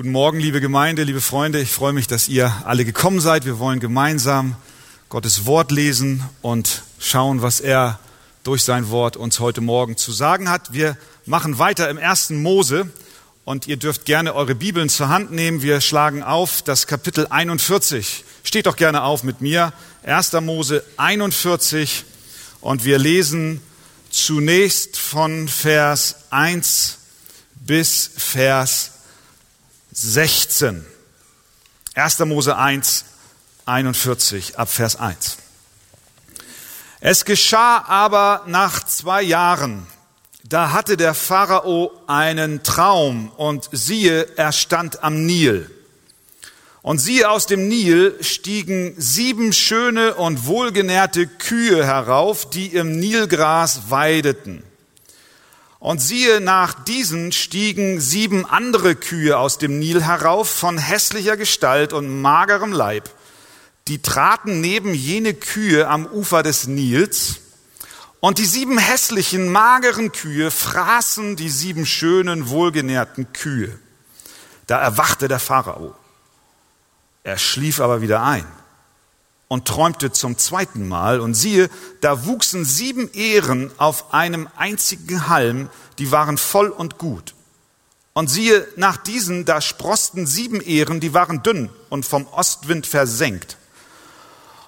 Guten Morgen, liebe Gemeinde, liebe Freunde. Ich freue mich, dass ihr alle gekommen seid. Wir wollen gemeinsam Gottes Wort lesen und schauen, was er durch sein Wort uns heute Morgen zu sagen hat. Wir machen weiter im ersten Mose und ihr dürft gerne eure Bibeln zur Hand nehmen. Wir schlagen auf das Kapitel 41. Steht doch gerne auf mit mir. 1. Mose 41 und wir lesen zunächst von Vers 1 bis Vers 16. 1. Mose 1, 41 ab Vers 1. Es geschah aber nach zwei Jahren, da hatte der Pharao einen Traum und siehe, er stand am Nil. Und siehe, aus dem Nil stiegen sieben schöne und wohlgenährte Kühe herauf, die im Nilgras weideten. Und siehe, nach diesen stiegen sieben andere Kühe aus dem Nil herauf von hässlicher Gestalt und magerem Leib. Die traten neben jene Kühe am Ufer des Nils. Und die sieben hässlichen, mageren Kühe fraßen die sieben schönen, wohlgenährten Kühe. Da erwachte der Pharao. Er schlief aber wieder ein und träumte zum zweiten Mal, und siehe, da wuchsen sieben Ähren auf einem einzigen Halm, die waren voll und gut. Und siehe, nach diesen, da sprosten sieben Ähren, die waren dünn und vom Ostwind versenkt.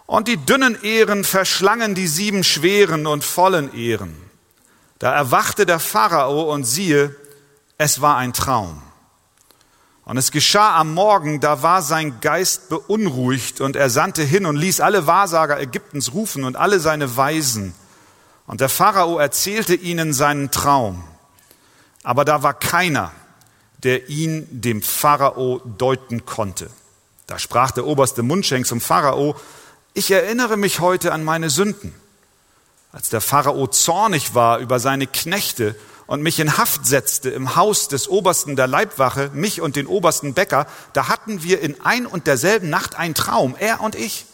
Und die dünnen Ähren verschlangen die sieben schweren und vollen Ähren. Da erwachte der Pharao und siehe, es war ein Traum. Und es geschah am Morgen, da war sein Geist beunruhigt und er sandte hin und ließ alle Wahrsager Ägyptens rufen und alle seine Weisen. Und der Pharao erzählte ihnen seinen Traum. Aber da war keiner, der ihn dem Pharao deuten konnte. Da sprach der oberste Mundschenk zum Pharao, ich erinnere mich heute an meine Sünden. Als der Pharao zornig war über seine Knechte und mich in Haft setzte im Haus des Obersten der Leibwache, mich und den obersten Bäcker, da hatten wir in ein und derselben Nacht einen Traum, er und ich.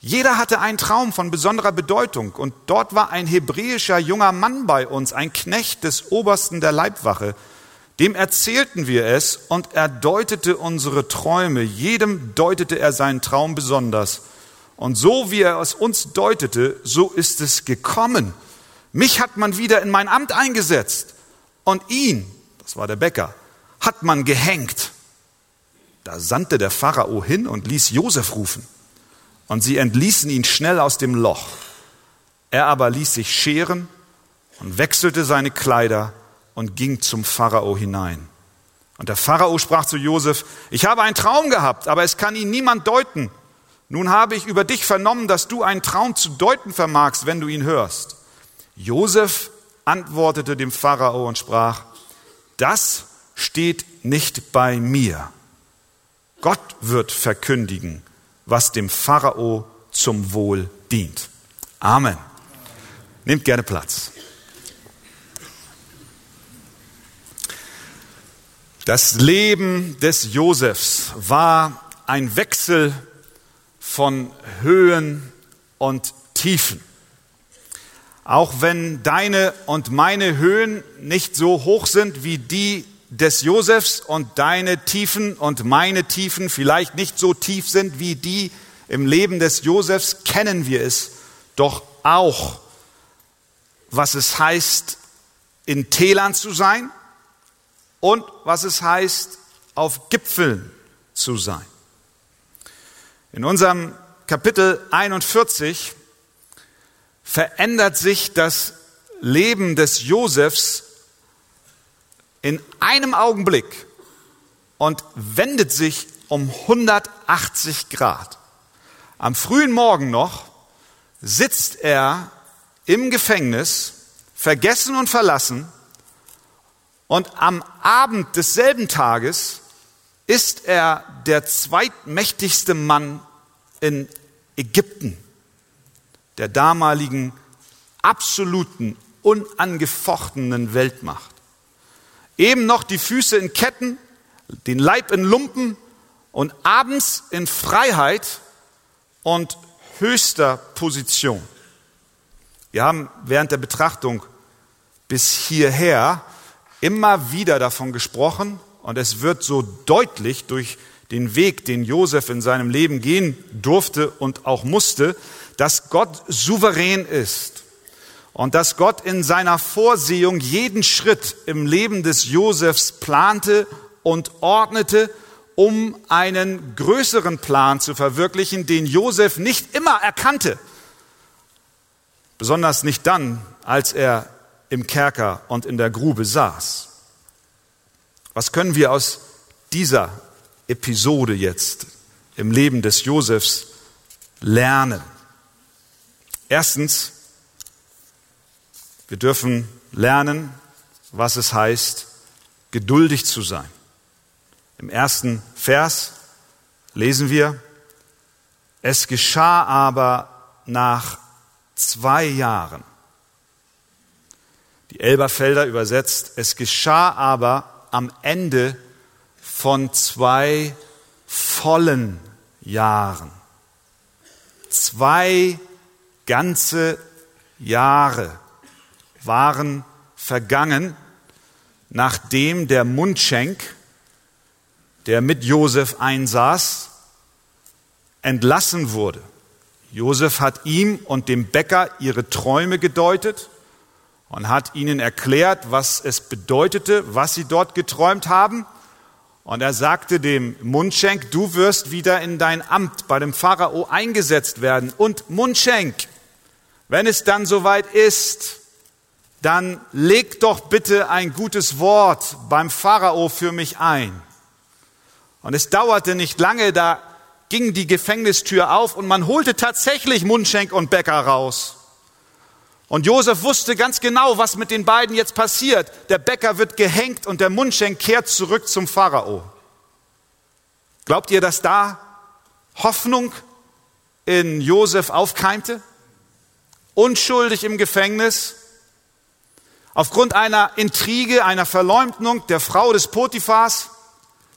Jeder hatte einen Traum von besonderer Bedeutung und dort war ein hebräischer junger Mann bei uns, ein Knecht des Obersten der Leibwache. Dem erzählten wir es und er deutete unsere Träume, jedem deutete er seinen Traum besonders. Und so wie er es uns deutete, so ist es gekommen. Mich hat man wieder in mein Amt eingesetzt und ihn, das war der Bäcker, hat man gehängt. Da sandte der Pharao hin und ließ Josef rufen. Und sie entließen ihn schnell aus dem Loch. Er aber ließ sich scheren und wechselte seine Kleider und ging zum Pharao hinein. Und der Pharao sprach zu Josef, ich habe einen Traum gehabt, aber es kann ihn niemand deuten. Nun habe ich über dich vernommen, dass du einen Traum zu deuten vermagst, wenn du ihn hörst. Josef antwortete dem Pharao und sprach, das steht nicht bei mir. Gott wird verkündigen, was dem Pharao zum Wohl dient. Amen. Nehmt gerne Platz. Das Leben des Josefs war ein Wechsel von Höhen und Tiefen. Auch wenn deine und meine Höhen nicht so hoch sind wie die des Josefs und deine Tiefen und meine Tiefen vielleicht nicht so tief sind wie die im Leben des Josefs, kennen wir es doch auch, was es heißt, in Tälern zu sein und was es heißt, auf Gipfeln zu sein. In unserem Kapitel 41 verändert sich das Leben des Josefs in einem Augenblick und wendet sich um 180 Grad. Am frühen Morgen noch sitzt er im Gefängnis, vergessen und verlassen, und am Abend desselben Tages ist er der zweitmächtigste Mann in Ägypten der damaligen absoluten, unangefochtenen Weltmacht. Eben noch die Füße in Ketten, den Leib in Lumpen und abends in Freiheit und höchster Position. Wir haben während der Betrachtung bis hierher immer wieder davon gesprochen und es wird so deutlich durch den Weg, den Josef in seinem Leben gehen durfte und auch musste, dass Gott souverän ist und dass Gott in seiner Vorsehung jeden Schritt im Leben des Josefs plante und ordnete, um einen größeren Plan zu verwirklichen, den Josef nicht immer erkannte. Besonders nicht dann, als er im Kerker und in der Grube saß. Was können wir aus dieser Episode jetzt im Leben des Josefs lernen? Erstens, wir dürfen lernen, was es heißt, geduldig zu sein. Im ersten Vers lesen wir, es geschah aber nach zwei Jahren. Die Elberfelder übersetzt, es geschah aber am Ende von zwei vollen Jahren. Zwei ganze Jahre waren vergangen, nachdem der Mundschenk, der mit Josef einsaß, entlassen wurde. Josef hat ihm und dem Bäcker ihre Träume gedeutet und hat ihnen erklärt, was es bedeutete, was sie dort geträumt haben. Und er sagte dem Mundschenk, du wirst wieder in dein Amt bei dem Pharao eingesetzt werden. Und Mundschenk, wenn es dann soweit ist, dann leg doch bitte ein gutes Wort beim Pharao für mich ein. Und es dauerte nicht lange, da ging die Gefängnistür auf und man holte tatsächlich Mundschenk und Bäcker raus. Und Josef wusste ganz genau, was mit den beiden jetzt passiert. Der Bäcker wird gehängt und der Mundschenk kehrt zurück zum Pharao. Glaubt ihr, dass da Hoffnung in Josef aufkeimte? Unschuldig im Gefängnis, aufgrund einer Intrige, einer Verleumdung der Frau des Potiphas,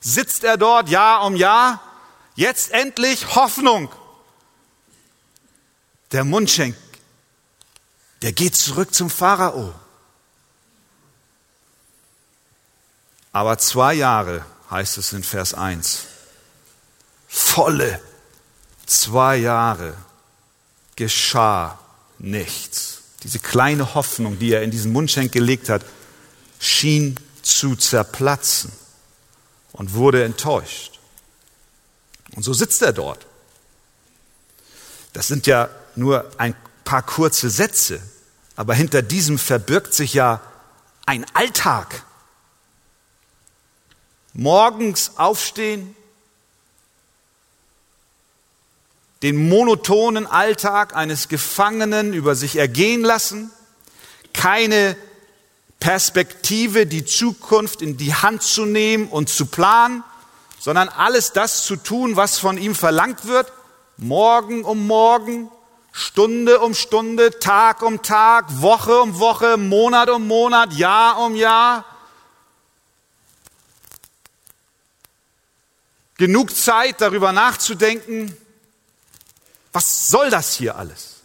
sitzt er dort Jahr um Jahr. Jetzt endlich Hoffnung. Der Mundschenk der geht zurück zum Pharao. Aber zwei Jahre, heißt es in Vers 1, volle zwei Jahre geschah nichts. Diese kleine Hoffnung, die er in diesen Mundschenk gelegt hat, schien zu zerplatzen und wurde enttäuscht. Und so sitzt er dort. Das sind ja nur ein paar kurze Sätze, aber hinter diesem verbirgt sich ja ein Alltag. Morgens aufstehen, den monotonen Alltag eines Gefangenen über sich ergehen lassen, keine Perspektive, die Zukunft in die Hand zu nehmen und zu planen, sondern alles das zu tun, was von ihm verlangt wird, morgen um morgen, Stunde um Stunde, Tag um Tag, Woche um Woche, Monat um Monat, Jahr um Jahr. Genug Zeit darüber nachzudenken, was soll das hier alles?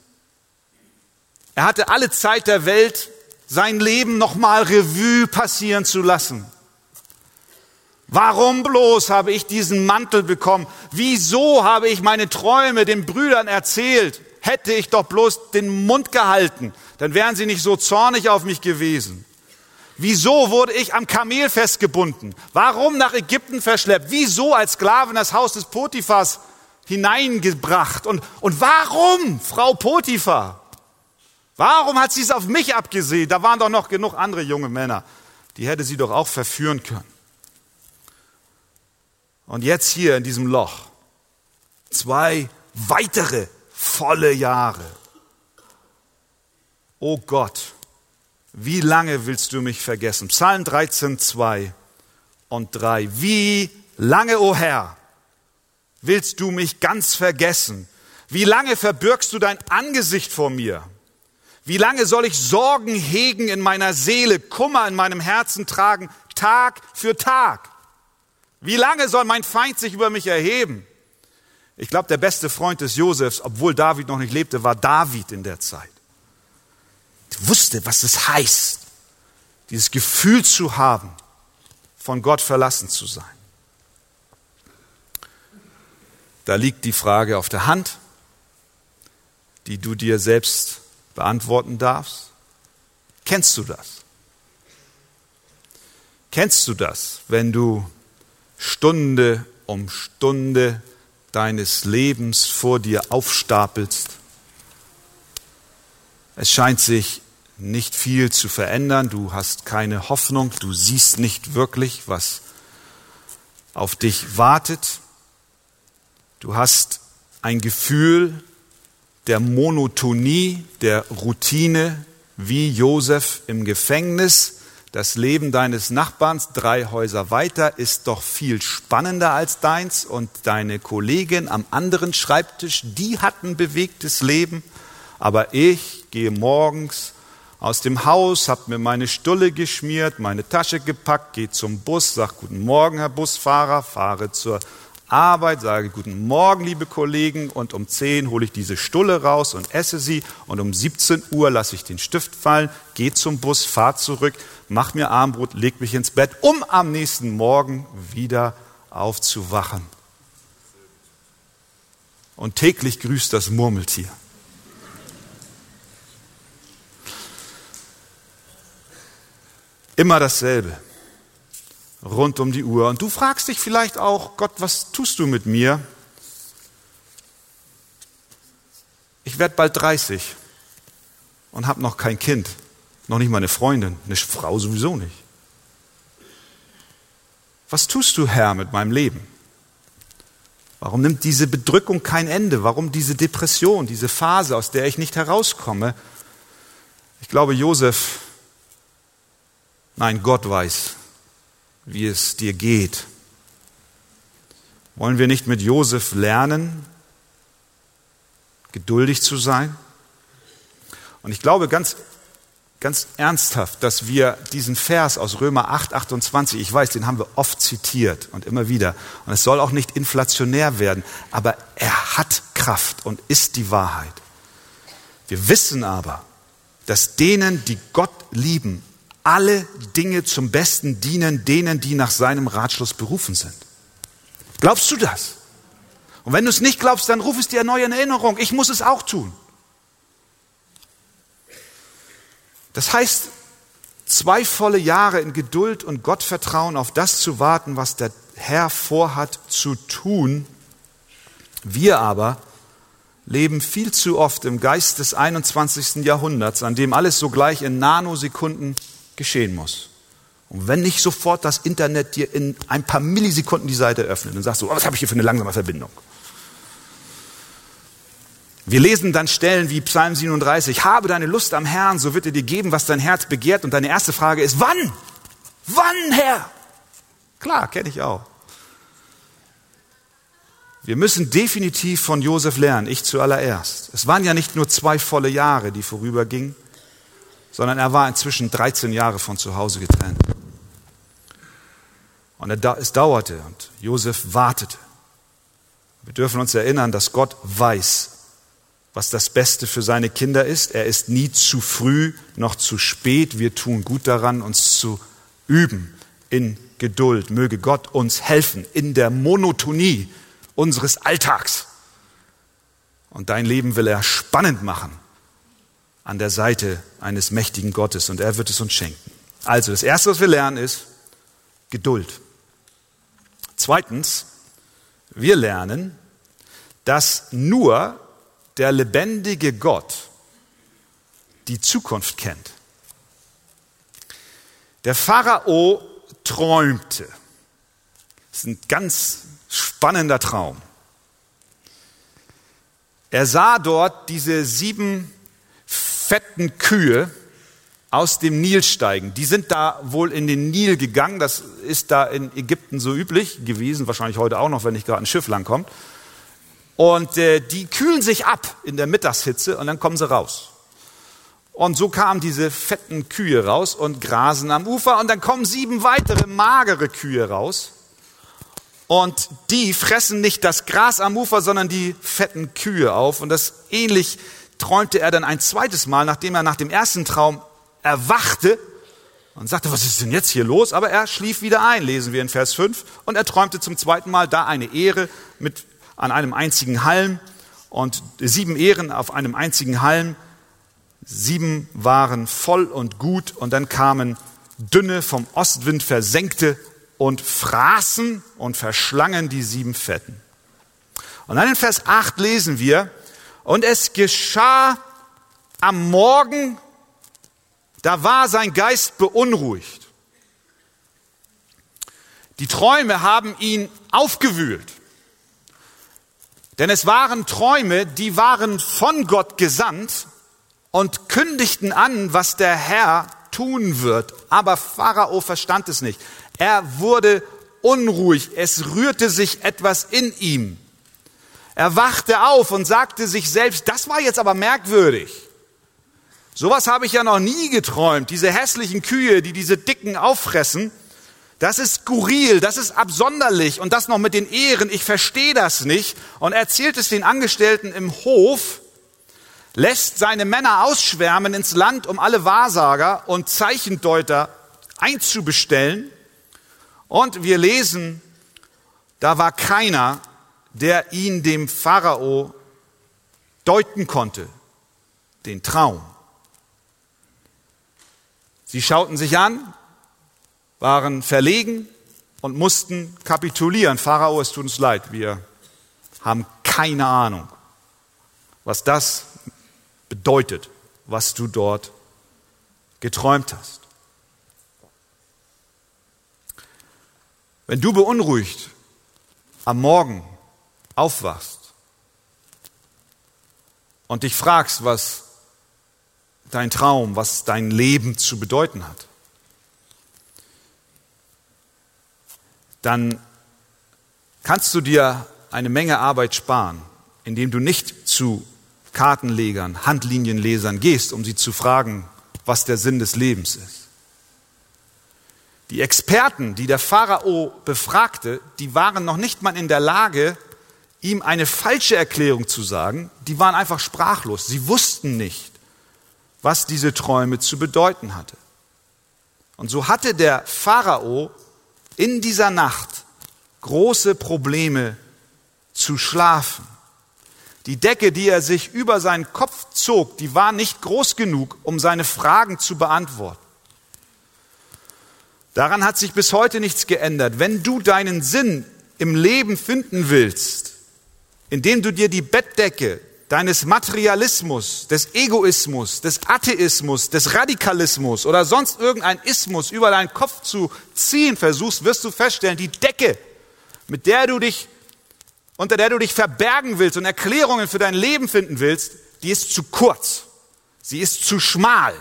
Er hatte alle Zeit der Welt, sein Leben nochmal Revue passieren zu lassen. Warum bloß habe ich diesen Mantel bekommen? Wieso habe ich meine Träume den Brüdern erzählt? Hätte ich doch bloß den Mund gehalten, dann wären sie nicht so zornig auf mich gewesen. Wieso wurde ich am Kamel festgebunden? Warum nach Ägypten verschleppt? Wieso als Sklave in das Haus des Potiphas hineingebracht? Und, und warum, Frau Potiphar? Warum hat sie es auf mich abgesehen? Da waren doch noch genug andere junge Männer. Die hätte sie doch auch verführen können. Und jetzt hier in diesem Loch zwei weitere volle Jahre. O Gott, wie lange willst du mich vergessen? Psalm 13, 2 und 3. Wie lange, o Herr, willst du mich ganz vergessen? Wie lange verbirgst du dein Angesicht vor mir? Wie lange soll ich Sorgen hegen in meiner Seele, Kummer in meinem Herzen tragen, Tag für Tag? Wie lange soll mein Feind sich über mich erheben? Ich glaube, der beste Freund des Josefs, obwohl David noch nicht lebte, war David in der Zeit. Er wusste, was es heißt, dieses Gefühl zu haben von Gott verlassen zu sein. Da liegt die Frage auf der Hand, die du dir selbst beantworten darfst. Kennst du das? Kennst du das, wenn du Stunde um Stunde deines Lebens vor dir aufstapelst? Es scheint sich nicht viel zu verändern, du hast keine Hoffnung, du siehst nicht wirklich, was auf dich wartet. Du hast ein Gefühl der Monotonie, der Routine, wie Josef im Gefängnis. Das Leben deines Nachbarns drei Häuser weiter ist doch viel spannender als deins und deine Kollegin am anderen Schreibtisch, die hat ein bewegtes Leben, aber ich gehe morgens aus dem Haus, habe mir meine Stulle geschmiert, meine Tasche gepackt, gehe zum Bus, sage guten Morgen, Herr Busfahrer, fahre zur Arbeit, sage guten Morgen, liebe Kollegen, und um 10 hole ich diese Stulle raus und esse sie und um 17 Uhr lasse ich den Stift fallen, gehe zum Bus, fahre zurück, mach mir Armbrot, leg mich ins Bett, um am nächsten Morgen wieder aufzuwachen. Und täglich grüßt das Murmeltier. Immer dasselbe rund um die Uhr. Und du fragst dich vielleicht auch, Gott, was tust du mit mir? Ich werde bald 30 und habe noch kein Kind, noch nicht mal eine Freundin, eine Frau sowieso nicht. Was tust du, Herr, mit meinem Leben? Warum nimmt diese Bedrückung kein Ende? Warum diese Depression, diese Phase, aus der ich nicht herauskomme? Ich glaube, Josef, nein, Gott weiß, wie es dir geht. Wollen wir nicht mit Josef lernen, geduldig zu sein? Und ich glaube ganz, ganz ernsthaft, dass wir diesen Vers aus Römer 8, 28, ich weiß, den haben wir oft zitiert und immer wieder. Und es soll auch nicht inflationär werden, aber er hat Kraft und ist die Wahrheit. Wir wissen aber, dass denen, die Gott lieben, alle Dinge zum Besten dienen denen, die nach seinem Ratschluss berufen sind. Glaubst du das? Und wenn du es nicht glaubst, dann ruf es dir neu in Erinnerung. Ich muss es auch tun. Das heißt, zwei volle Jahre in Geduld und Gottvertrauen auf das zu warten, was der Herr vorhat zu tun. Wir aber leben viel zu oft im Geist des 21. Jahrhunderts, an dem alles sogleich in Nanosekunden geschehen muss. Und wenn nicht sofort das Internet dir in ein paar Millisekunden die Seite öffnet und sagst du, oh, was habe ich hier für eine langsame Verbindung? Wir lesen dann Stellen wie Psalm 37, habe deine Lust am Herrn, so wird er dir geben, was dein Herz begehrt. Und deine erste Frage ist, wann? Wann, Herr? Klar, kenne ich auch. Wir müssen definitiv von Josef lernen, ich zuallererst. Es waren ja nicht nur zwei volle Jahre, die vorübergingen, sondern er war inzwischen 13 Jahre von zu Hause getrennt. Und es dauerte und Josef wartete. Wir dürfen uns erinnern, dass Gott weiß, was das Beste für seine Kinder ist. Er ist nie zu früh noch zu spät. Wir tun gut daran, uns zu üben in Geduld. Möge Gott uns helfen in der Monotonie unseres Alltags. Und dein Leben will er spannend machen an der Seite eines mächtigen Gottes und er wird es uns schenken. Also das Erste, was wir lernen, ist Geduld. Zweitens, wir lernen, dass nur der lebendige Gott die Zukunft kennt. Der Pharao träumte. Das ist ein ganz spannender Traum. Er sah dort diese sieben fetten Kühe aus dem Nil steigen. Die sind da wohl in den Nil gegangen. Das ist da in Ägypten so üblich gewesen, wahrscheinlich heute auch noch, wenn nicht gerade ein Schiff langkommt. Und äh, die kühlen sich ab in der Mittagshitze und dann kommen sie raus. Und so kamen diese fetten Kühe raus und grasen am Ufer und dann kommen sieben weitere magere Kühe raus. Und die fressen nicht das Gras am Ufer, sondern die fetten Kühe auf. Und das ähnlich träumte er dann ein zweites Mal, nachdem er nach dem ersten Traum erwachte und sagte, was ist denn jetzt hier los? Aber er schlief wieder ein, lesen wir in Vers 5. Und er träumte zum zweiten Mal da eine Ehre mit, an einem einzigen Halm und sieben Ehren auf einem einzigen Halm. Sieben waren voll und gut und dann kamen dünne, vom Ostwind versenkte und fraßen und verschlangen die sieben Fetten. Und dann in Vers 8 lesen wir, und es geschah am Morgen, da war sein Geist beunruhigt. Die Träume haben ihn aufgewühlt. Denn es waren Träume, die waren von Gott gesandt und kündigten an, was der Herr tun wird. Aber Pharao verstand es nicht. Er wurde unruhig. Es rührte sich etwas in ihm. Er wachte auf und sagte sich selbst, das war jetzt aber merkwürdig. Sowas habe ich ja noch nie geträumt. Diese hässlichen Kühe, die diese Dicken auffressen, das ist skurril, das ist absonderlich und das noch mit den Ehren, ich verstehe das nicht. Und er erzählt es den Angestellten im Hof, lässt seine Männer ausschwärmen ins Land, um alle Wahrsager und Zeichendeuter einzubestellen. Und wir lesen, da war keiner, der ihn dem Pharao deuten konnte, den Traum. Sie schauten sich an, waren verlegen und mussten kapitulieren. Pharao, es tut uns leid, wir haben keine Ahnung, was das bedeutet, was du dort geträumt hast. Wenn du beunruhigt am Morgen aufwachst und dich fragst, was dein Traum, was dein Leben zu bedeuten hat, dann kannst du dir eine Menge Arbeit sparen, indem du nicht zu Kartenlegern, Handlinienlesern gehst, um sie zu fragen, was der Sinn des Lebens ist. Die Experten, die der Pharao befragte, die waren noch nicht mal in der Lage, ihm eine falsche Erklärung zu sagen, die waren einfach sprachlos. Sie wussten nicht, was diese Träume zu bedeuten hatte. Und so hatte der Pharao in dieser Nacht große Probleme zu schlafen. Die Decke, die er sich über seinen Kopf zog, die war nicht groß genug, um seine Fragen zu beantworten. Daran hat sich bis heute nichts geändert. Wenn du deinen Sinn im Leben finden willst, indem du dir die Bettdecke deines Materialismus, des Egoismus, des Atheismus, des Radikalismus oder sonst irgendein Ismus über deinen Kopf zu ziehen versuchst, wirst du feststellen, die Decke, mit der du dich, unter der du dich verbergen willst und Erklärungen für dein Leben finden willst, die ist zu kurz. Sie ist zu schmal.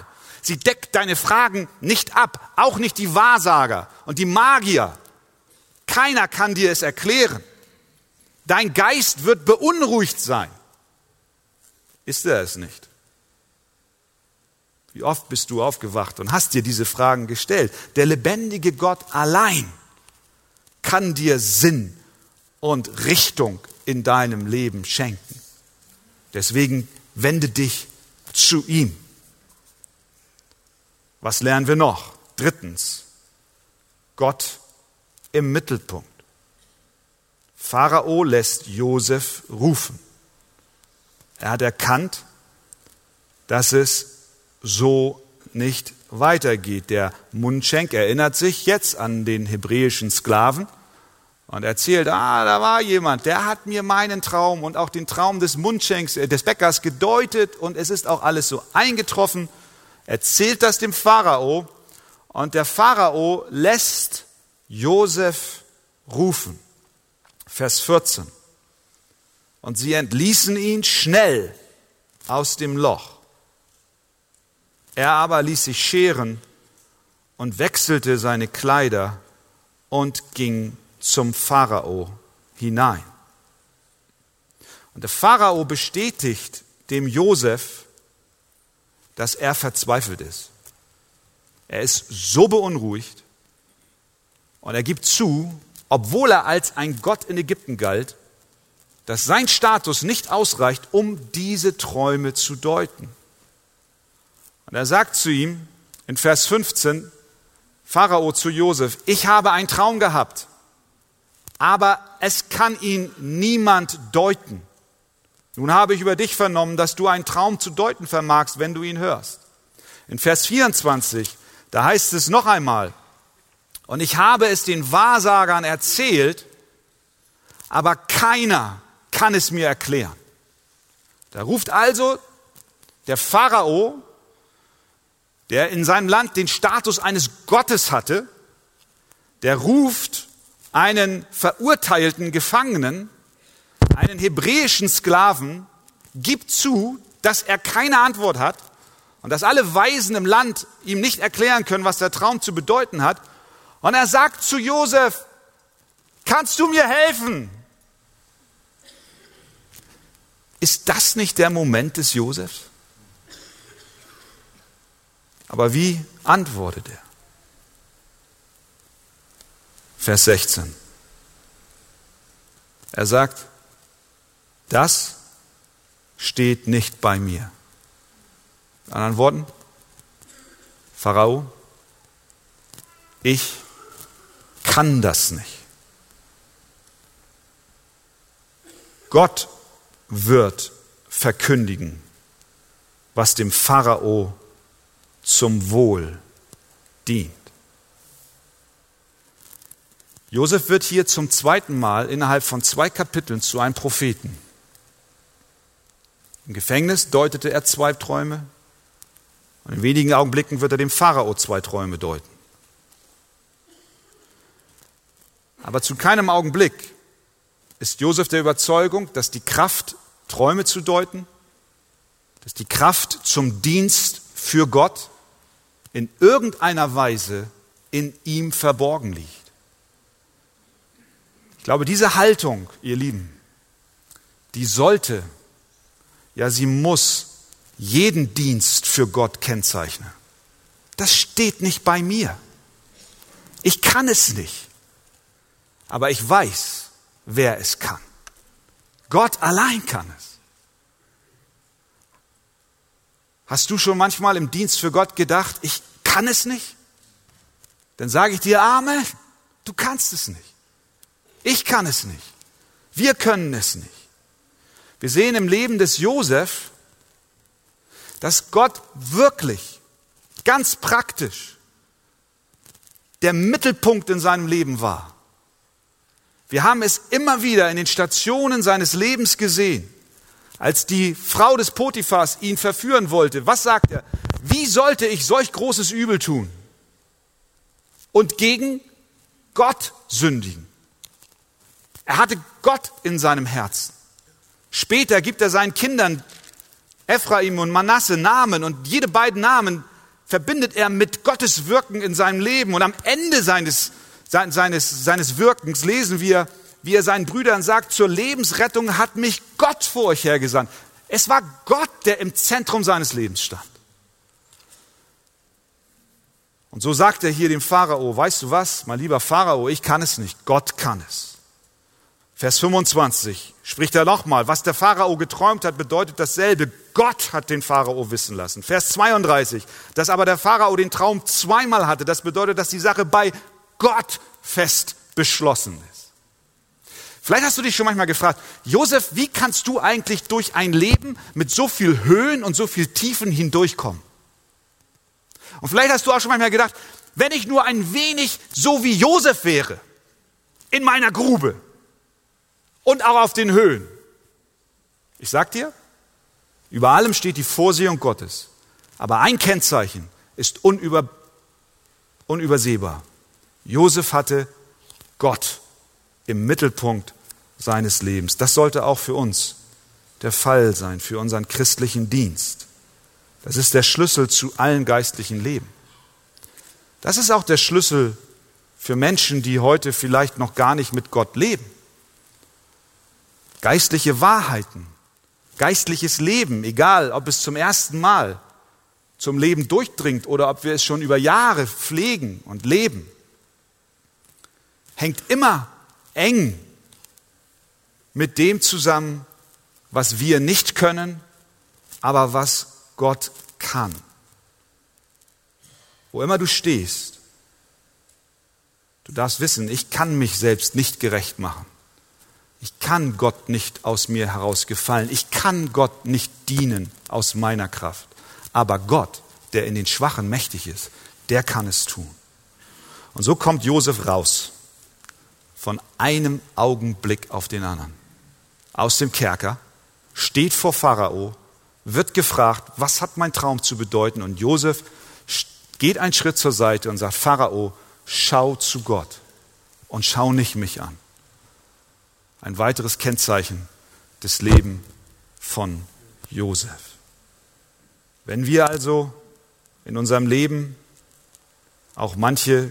Sie deckt deine Fragen nicht ab, auch nicht die Wahrsager und die Magier. Keiner kann dir es erklären. Dein Geist wird beunruhigt sein. Ist er es nicht? Wie oft bist du aufgewacht und hast dir diese Fragen gestellt? Der lebendige Gott allein kann dir Sinn und Richtung in deinem Leben schenken. Deswegen wende dich zu ihm. Was lernen wir noch? Drittens, Gott im Mittelpunkt. Pharao lässt Josef rufen. Er hat erkannt, dass es so nicht weitergeht. Der Mundschenk erinnert sich jetzt an den hebräischen Sklaven und erzählt, ah, da war jemand, der hat mir meinen Traum und auch den Traum des Mundschenks, äh, des Bäckers gedeutet und es ist auch alles so eingetroffen. Erzählt das dem Pharao und der Pharao lässt Josef rufen. Vers 14. Und sie entließen ihn schnell aus dem Loch. Er aber ließ sich scheren und wechselte seine Kleider und ging zum Pharao hinein. Und der Pharao bestätigt dem Josef, dass er verzweifelt ist. Er ist so beunruhigt und er gibt zu, obwohl er als ein Gott in Ägypten galt, dass sein Status nicht ausreicht, um diese Träume zu deuten. Und er sagt zu ihm in Vers 15, Pharao zu Josef, ich habe einen Traum gehabt, aber es kann ihn niemand deuten. Nun habe ich über dich vernommen, dass du einen Traum zu deuten vermagst, wenn du ihn hörst. In Vers 24, da heißt es noch einmal, und ich habe es den Wahrsagern erzählt, aber keiner kann es mir erklären. Da ruft also der Pharao, der in seinem Land den Status eines Gottes hatte, der ruft einen verurteilten Gefangenen, einen hebräischen Sklaven, gibt zu, dass er keine Antwort hat und dass alle Weisen im Land ihm nicht erklären können, was der Traum zu bedeuten hat. Und er sagt zu Josef, kannst du mir helfen? Ist das nicht der Moment des Josefs? Aber wie antwortet er? Vers 16. Er sagt, das steht nicht bei mir. In anderen Worten, Pharao, ich kann das nicht. Gott wird verkündigen, was dem Pharao zum Wohl dient. Josef wird hier zum zweiten Mal innerhalb von zwei Kapiteln zu einem Propheten. Im Gefängnis deutete er zwei Träume und in wenigen Augenblicken wird er dem Pharao zwei Träume deuten. Aber zu keinem Augenblick ist Josef der Überzeugung, dass die Kraft, Träume zu deuten, dass die Kraft zum Dienst für Gott in irgendeiner Weise in ihm verborgen liegt. Ich glaube, diese Haltung, ihr Lieben, die sollte, ja, sie muss jeden Dienst für Gott kennzeichnen. Das steht nicht bei mir. Ich kann es nicht. Aber ich weiß, wer es kann. Gott allein kann es. Hast du schon manchmal im Dienst für Gott gedacht, ich kann es nicht? Dann sage ich dir, Amen, du kannst es nicht. Ich kann es nicht. Wir können es nicht. Wir sehen im Leben des Josef, dass Gott wirklich ganz praktisch der Mittelpunkt in seinem Leben war. Wir haben es immer wieder in den Stationen seines Lebens gesehen. Als die Frau des Potiphas ihn verführen wollte, was sagt er? Wie sollte ich solch großes Übel tun? Und gegen Gott sündigen. Er hatte Gott in seinem Herzen. Später gibt er seinen Kindern Ephraim und Manasse Namen und jede beiden Namen verbindet er mit Gottes Wirken in seinem Leben. Und am Ende seines seines, seines Wirkens lesen wir, wie er seinen Brüdern sagt, zur Lebensrettung hat mich Gott vor euch hergesandt. Es war Gott, der im Zentrum seines Lebens stand. Und so sagt er hier dem Pharao, weißt du was, mein lieber Pharao, ich kann es nicht, Gott kann es. Vers 25 spricht er nochmal, was der Pharao geträumt hat, bedeutet dasselbe. Gott hat den Pharao wissen lassen. Vers 32, dass aber der Pharao den Traum zweimal hatte, das bedeutet, dass die Sache bei Gott fest beschlossen ist. Vielleicht hast du dich schon manchmal gefragt, Josef, wie kannst du eigentlich durch ein Leben mit so viel Höhen und so viel Tiefen hindurchkommen? Und vielleicht hast du auch schon manchmal gedacht, wenn ich nur ein wenig so wie Josef wäre, in meiner Grube und auch auf den Höhen. Ich sag dir, über allem steht die Vorsehung Gottes. Aber ein Kennzeichen ist unüber, unübersehbar. Josef hatte Gott im Mittelpunkt seines Lebens. Das sollte auch für uns der Fall sein, für unseren christlichen Dienst. Das ist der Schlüssel zu allen geistlichen Leben. Das ist auch der Schlüssel für Menschen, die heute vielleicht noch gar nicht mit Gott leben. Geistliche Wahrheiten, geistliches Leben, egal ob es zum ersten Mal zum Leben durchdringt oder ob wir es schon über Jahre pflegen und leben hängt immer eng mit dem zusammen, was wir nicht können, aber was Gott kann. Wo immer du stehst, Du darfst wissen, ich kann mich selbst nicht gerecht machen. Ich kann Gott nicht aus mir heraus gefallen. Ich kann Gott nicht dienen aus meiner Kraft. Aber Gott, der in den Schwachen mächtig ist, der kann es tun. Und so kommt Josef raus, von einem Augenblick auf den anderen, aus dem Kerker, steht vor Pharao, wird gefragt, was hat mein Traum zu bedeuten? Und Josef geht einen Schritt zur Seite und sagt, Pharao, schau zu Gott und schau nicht mich an. Ein weiteres Kennzeichen des Lebens von Josef. Wenn wir also in unserem Leben auch manche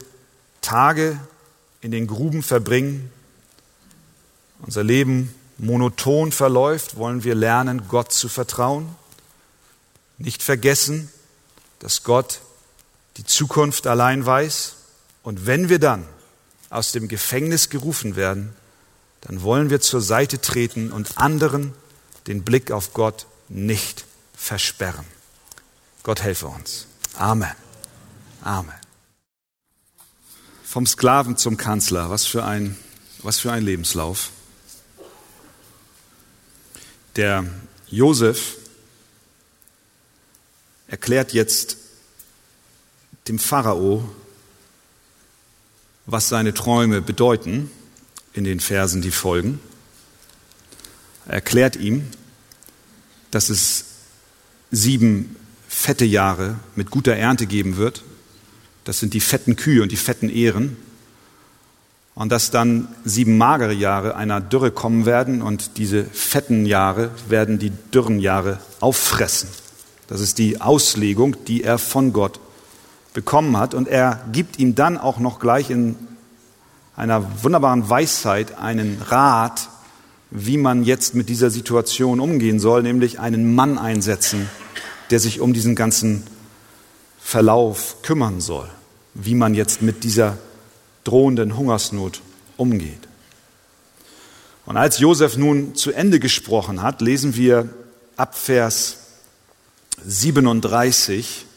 Tage in den Gruben verbringen, unser Leben monoton verläuft, wollen wir lernen, Gott zu vertrauen. Nicht vergessen, dass Gott die Zukunft allein weiß. Und wenn wir dann aus dem Gefängnis gerufen werden, dann wollen wir zur Seite treten und anderen den Blick auf Gott nicht versperren. Gott helfe uns. Amen. Amen. Vom Sklaven zum Kanzler, was für ein, was für ein Lebenslauf. Der Josef erklärt jetzt dem Pharao, was seine Träume bedeuten in den Versen, die folgen. Er erklärt ihm, dass es sieben fette Jahre mit guter Ernte geben wird. Das sind die fetten Kühe und die fetten Ehren. Und dass dann sieben magere Jahre einer Dürre kommen werden und diese fetten Jahre werden die dürren Jahre auffressen. Das ist die Auslegung, die er von Gott bekommen hat. Und er gibt ihm dann auch noch gleich in einer wunderbaren Weisheit einen Rat, wie man jetzt mit dieser Situation umgehen soll, nämlich einen Mann einsetzen, der sich um diesen ganzen Verlauf kümmern soll, wie man jetzt mit dieser drohenden Hungersnot umgeht. Und als Josef nun zu Ende gesprochen hat, lesen wir ab Vers 37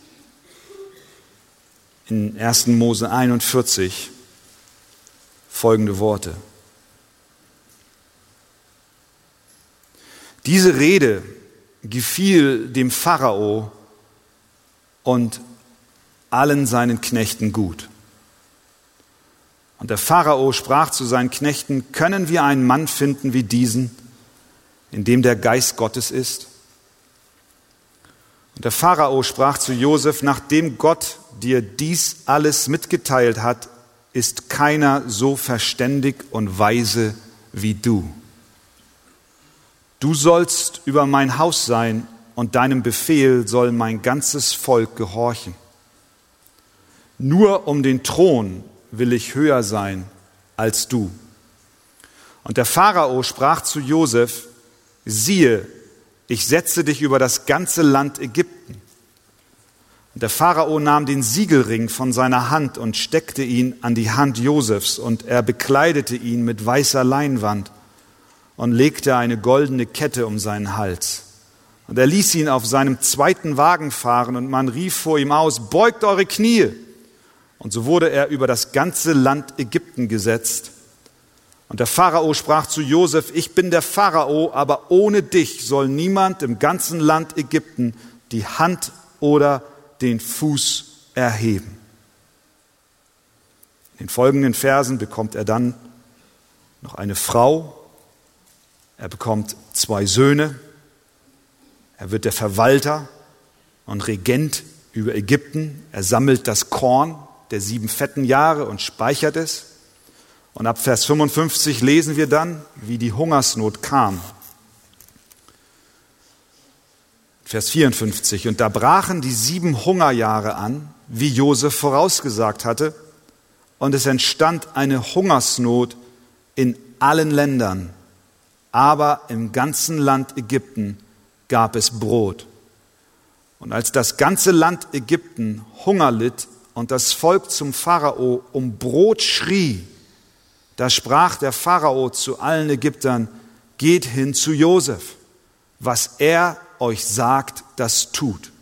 in 1. Mose 41 folgende Worte. Diese Rede gefiel dem Pharao und allen seinen Knechten gut. Und der Pharao sprach zu seinen Knechten, können wir einen Mann finden wie diesen, in dem der Geist Gottes ist? Und der Pharao sprach zu Josef, nachdem Gott dir dies alles mitgeteilt hat, ist keiner so verständig und weise wie du. Du sollst über mein Haus sein und deinem Befehl soll mein ganzes Volk gehorchen. Nur um den Thron will ich höher sein als du. Und der Pharao sprach zu Josef, siehe, ich setze dich über das ganze Land Ägypten. Und der Pharao nahm den Siegelring von seiner Hand und steckte ihn an die Hand Josefs und er bekleidete ihn mit weißer Leinwand und legte eine goldene Kette um seinen Hals. Und er ließ ihn auf seinem zweiten Wagen fahren und man rief vor ihm aus, beugt eure Knie. Und so wurde er über das ganze Land Ägypten gesetzt. Und der Pharao sprach zu Josef, ich bin der Pharao, aber ohne dich soll niemand im ganzen Land Ägypten die Hand oder den Fuß erheben. In den folgenden Versen bekommt er dann noch eine Frau, er bekommt zwei Söhne, er wird der Verwalter und Regent über Ägypten, er sammelt das Korn der sieben fetten Jahre und speichert es. Und ab Vers 55 lesen wir dann, wie die Hungersnot kam. Vers 54. Und da brachen die sieben Hungerjahre an, wie Josef vorausgesagt hatte, und es entstand eine Hungersnot in allen Ländern, aber im ganzen Land Ägypten gab es Brot. Und als das ganze Land Ägypten Hunger litt und das Volk zum Pharao um Brot schrie, da sprach der Pharao zu allen Ägyptern, geht hin zu Josef, was er euch sagt, das tut.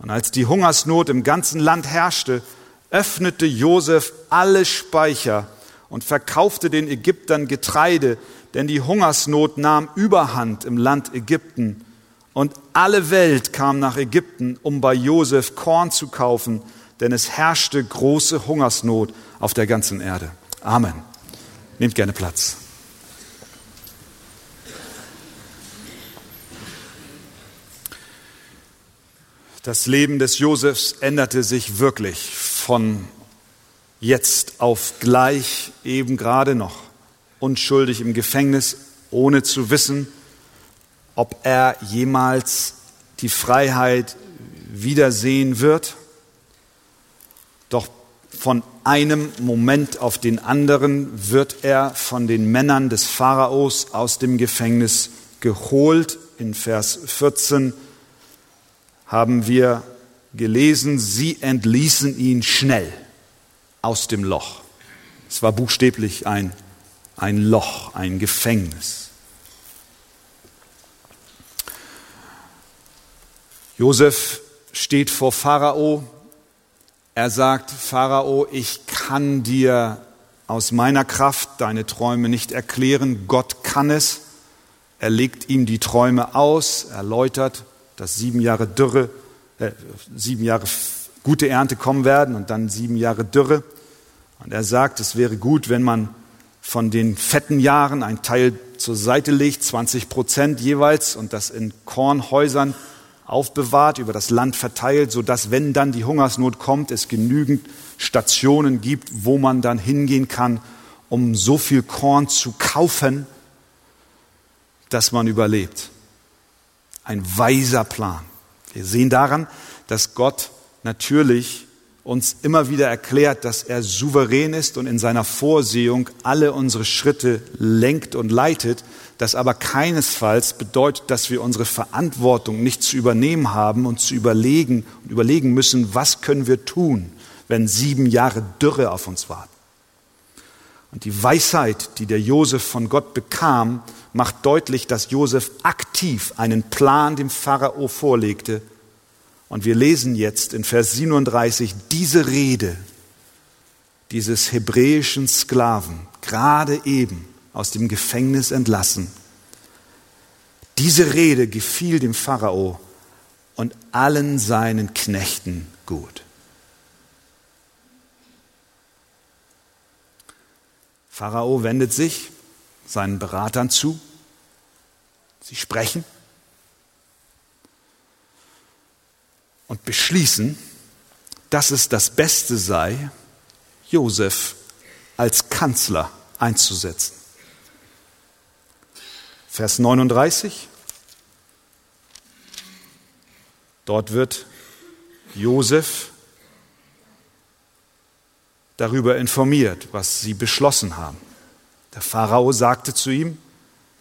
Und als die Hungersnot im ganzen Land herrschte, öffnete Josef alle Speicher und verkaufte den Ägyptern Getreide, denn die Hungersnot nahm Überhand im Land Ägypten. Und alle Welt kam nach Ägypten, um bei Josef Korn zu kaufen, denn es herrschte große Hungersnot auf der ganzen Erde. Amen. Nehmt gerne Platz. Das Leben des Josefs änderte sich wirklich von jetzt auf gleich, eben gerade noch, unschuldig im Gefängnis, ohne zu wissen, ob er jemals die Freiheit wiedersehen wird. Doch von einem Moment auf den anderen wird er von den Männern des Pharaos aus dem Gefängnis geholt. In Vers 14 haben wir gelesen, sie entließen ihn schnell aus dem Loch. Es war buchstäblich ein, ein Loch, ein Gefängnis. Josef steht vor Pharao. Er sagt, Pharao, ich kann dir aus meiner Kraft deine Träume nicht erklären. Gott kann es. Er legt ihm die Träume aus, erläutert, dass sieben Jahre Dürre, äh, sieben Jahre gute Ernte kommen werden und dann sieben Jahre Dürre. Und er sagt, es wäre gut, wenn man von den fetten Jahren ein Teil zur Seite legt, 20 Prozent jeweils, und das in Kornhäusern aufbewahrt, über das Land verteilt, sodass, wenn dann die Hungersnot kommt, es genügend Stationen gibt, wo man dann hingehen kann, um so viel Korn zu kaufen, dass man überlebt. Ein weiser Plan. Wir sehen daran, dass Gott natürlich uns immer wieder erklärt, dass er souverän ist und in seiner Vorsehung alle unsere Schritte lenkt und leitet, das aber keinesfalls bedeutet, dass wir unsere Verantwortung nicht zu übernehmen haben und zu überlegen und überlegen müssen, was können wir tun, wenn sieben Jahre Dürre auf uns warten. Und die Weisheit, die der Josef von Gott bekam, macht deutlich, dass Josef aktiv einen Plan dem Pharao vorlegte, und wir lesen jetzt in Vers 37 diese Rede dieses hebräischen Sklaven, gerade eben aus dem Gefängnis entlassen. Diese Rede gefiel dem Pharao und allen seinen Knechten gut. Pharao wendet sich seinen Beratern zu. Sie sprechen und beschließen, dass es das Beste sei, Josef als Kanzler einzusetzen. Vers 39. Dort wird Josef darüber informiert, was sie beschlossen haben. Der Pharao sagte zu ihm,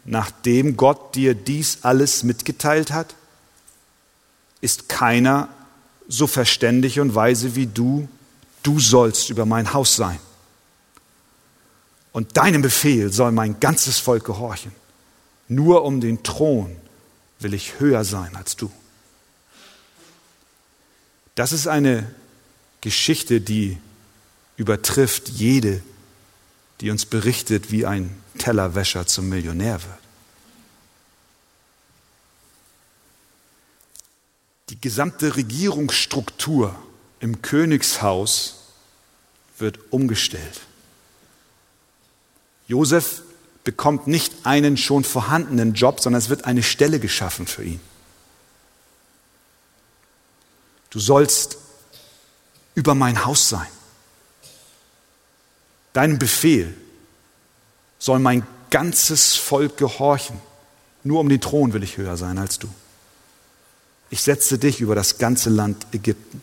nachdem Gott dir dies alles mitgeteilt hat, ist keiner so verständig und weise wie du, du sollst über mein Haus sein. Und deinem Befehl soll mein ganzes Volk gehorchen. Nur um den Thron will ich höher sein als du. Das ist eine Geschichte, die übertrifft jede, die uns berichtet, wie ein Tellerwäscher zum Millionär wird. Die gesamte Regierungsstruktur im Königshaus wird umgestellt. Josef bekommt nicht einen schon vorhandenen Job, sondern es wird eine Stelle geschaffen für ihn. Du sollst über mein Haus sein. Deinem Befehl soll mein ganzes Volk gehorchen. Nur um den Thron will ich höher sein als du. Ich setze dich über das ganze Land Ägypten.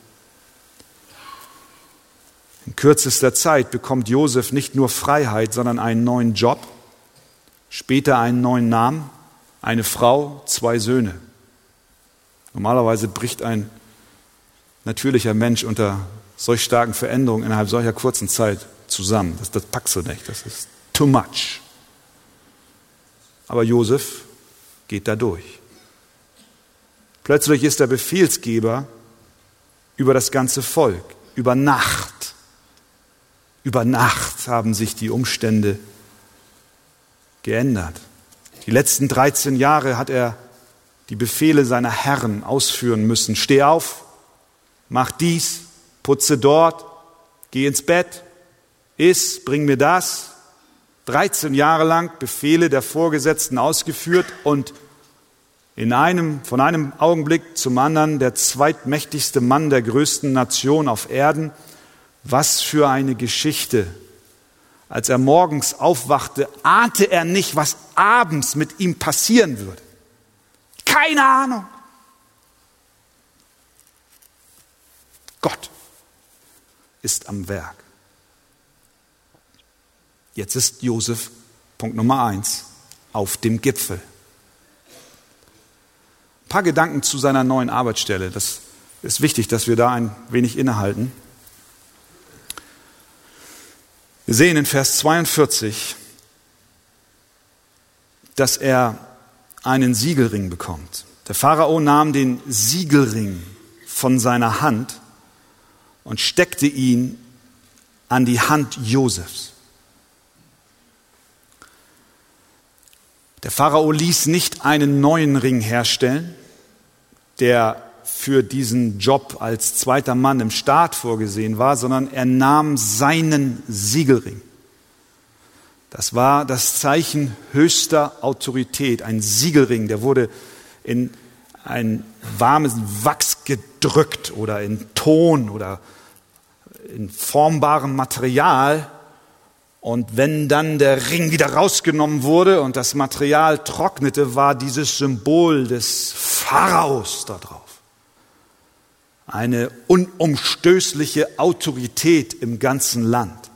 In kürzester Zeit bekommt Josef nicht nur Freiheit, sondern einen neuen Job, später einen neuen Namen, eine Frau, zwei Söhne. Normalerweise bricht ein natürlicher Mensch unter solch starken Veränderungen innerhalb solcher kurzen Zeit zusammen. Das, das packst du nicht, das ist too much. Aber Josef geht da durch. Plötzlich ist er Befehlsgeber über das ganze Volk, über Nacht. Über Nacht haben sich die Umstände geändert. Die letzten 13 Jahre hat er die Befehle seiner Herren ausführen müssen. Steh auf, mach dies, putze dort, geh ins Bett, iss, bring mir das. 13 Jahre lang Befehle der Vorgesetzten ausgeführt und in einem, von einem Augenblick zum anderen der zweitmächtigste Mann der größten Nation auf Erden. Was für eine Geschichte. Als er morgens aufwachte, ahnte er nicht, was abends mit ihm passieren würde. Keine Ahnung. Gott ist am Werk. Jetzt ist Josef, Punkt Nummer eins, auf dem Gipfel. Paar Gedanken zu seiner neuen Arbeitsstelle. Das ist wichtig, dass wir da ein wenig innehalten. Wir sehen in Vers 42, dass er einen Siegelring bekommt. Der Pharao nahm den Siegelring von seiner Hand und steckte ihn an die Hand Josefs. Der Pharao ließ nicht einen neuen Ring herstellen, der für diesen Job als zweiter Mann im Staat vorgesehen war, sondern er nahm seinen Siegelring. Das war das Zeichen höchster Autorität, ein Siegelring, der wurde in ein warmes Wachs gedrückt oder in Ton oder in formbarem Material. Und wenn dann der Ring wieder rausgenommen wurde und das Material trocknete, war dieses Symbol des Pharaos da drauf. Eine unumstößliche Autorität im ganzen Land.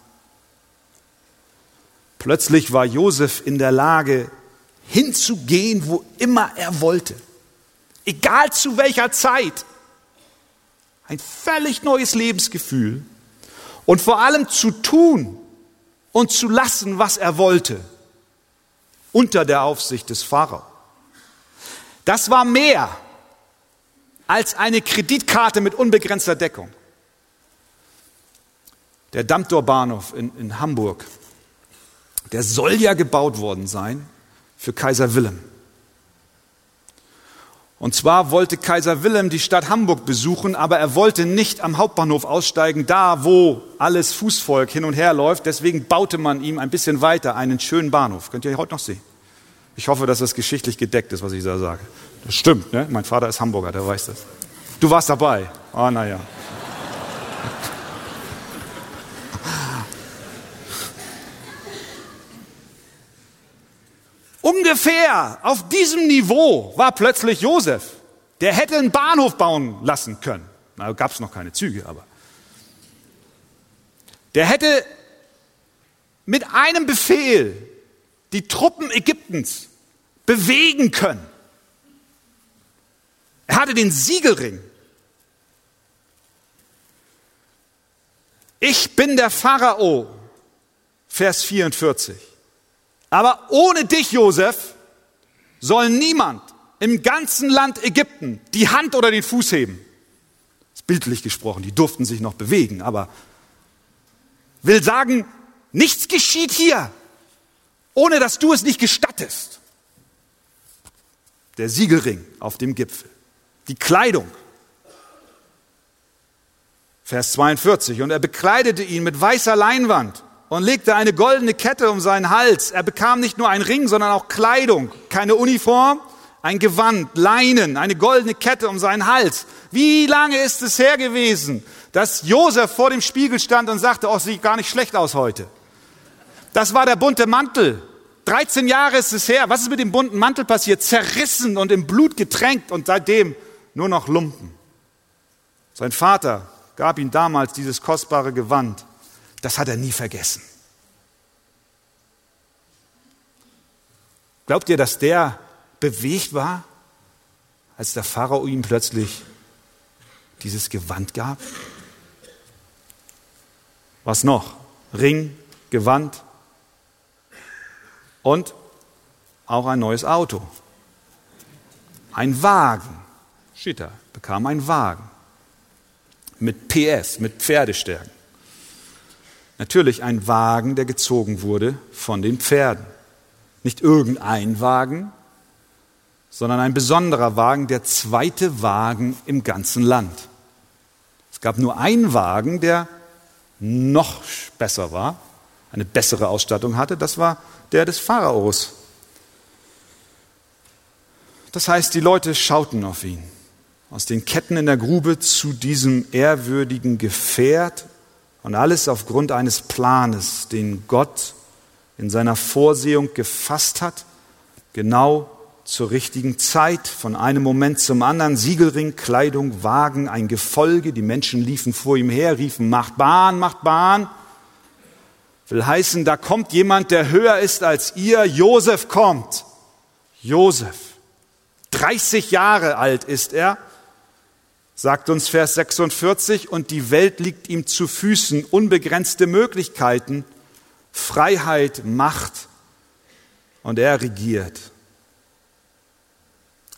Plötzlich war Josef in der Lage, hinzugehen, wo immer er wollte. Egal zu welcher Zeit. Ein völlig neues Lebensgefühl. Und vor allem zu tun und zu lassen, was er wollte. Unter der Aufsicht des Pharao. Das war mehr als eine Kreditkarte mit unbegrenzter Deckung. Der Dammtorbahnhof in, in Hamburg der soll ja gebaut worden sein für Kaiser Wilhelm. Und zwar wollte Kaiser Wilhelm die Stadt Hamburg besuchen, aber er wollte nicht am Hauptbahnhof aussteigen, da wo alles Fußvolk hin und her läuft. Deswegen baute man ihm ein bisschen weiter einen schönen Bahnhof. Könnt ihr heute noch sehen. Ich hoffe, dass das geschichtlich gedeckt ist, was ich da sage. Das stimmt, ne? Mein Vater ist Hamburger, der weiß das. Du warst dabei. Ah, naja. Ungefähr auf diesem Niveau war plötzlich Josef. Der hätte einen Bahnhof bauen lassen können. Da gab es noch keine Züge, aber. Der hätte mit einem Befehl die Truppen Ägyptens bewegen können. Er hatte den Siegelring. Ich bin der Pharao, Vers 44. Aber ohne dich, Josef, soll niemand im ganzen Land Ägypten die Hand oder den Fuß heben. Das ist bildlich gesprochen, die durften sich noch bewegen, aber will sagen, nichts geschieht hier, ohne dass du es nicht gestattest. Der Siegelring auf dem Gipfel, die Kleidung. Vers 42. Und er bekleidete ihn mit weißer Leinwand und legte eine goldene Kette um seinen Hals. Er bekam nicht nur einen Ring, sondern auch Kleidung, keine Uniform, ein Gewand, Leinen, eine goldene Kette um seinen Hals. Wie lange ist es her gewesen, dass Josef vor dem Spiegel stand und sagte, oh, sieht gar nicht schlecht aus heute. Das war der bunte Mantel. 13 Jahre ist es her. Was ist mit dem bunten Mantel passiert? Zerrissen und im Blut getränkt und seitdem nur noch Lumpen. Sein Vater gab ihm damals dieses kostbare Gewand das hat er nie vergessen. Glaubt ihr, dass der bewegt war, als der Pharao ihm plötzlich dieses Gewand gab? Was noch? Ring, Gewand und auch ein neues Auto. Ein Wagen. Da, bekam ein Wagen mit PS, mit Pferdestärken. Natürlich ein Wagen, der gezogen wurde von den Pferden. Nicht irgendein Wagen, sondern ein besonderer Wagen, der zweite Wagen im ganzen Land. Es gab nur einen Wagen, der noch besser war, eine bessere Ausstattung hatte, das war der des Pharaos. Das heißt, die Leute schauten auf ihn. Aus den Ketten in der Grube zu diesem ehrwürdigen Gefährt und alles aufgrund eines Planes, den Gott in seiner Vorsehung gefasst hat, genau zur richtigen Zeit, von einem Moment zum anderen, Siegelring, Kleidung, Wagen, ein Gefolge, die Menschen liefen vor ihm her, riefen, macht Bahn, macht Bahn. Will heißen, da kommt jemand, der höher ist als ihr, Josef kommt. Josef. 30 Jahre alt ist er, sagt uns Vers 46, und die Welt liegt ihm zu Füßen, unbegrenzte Möglichkeiten, Freiheit, Macht, und er regiert.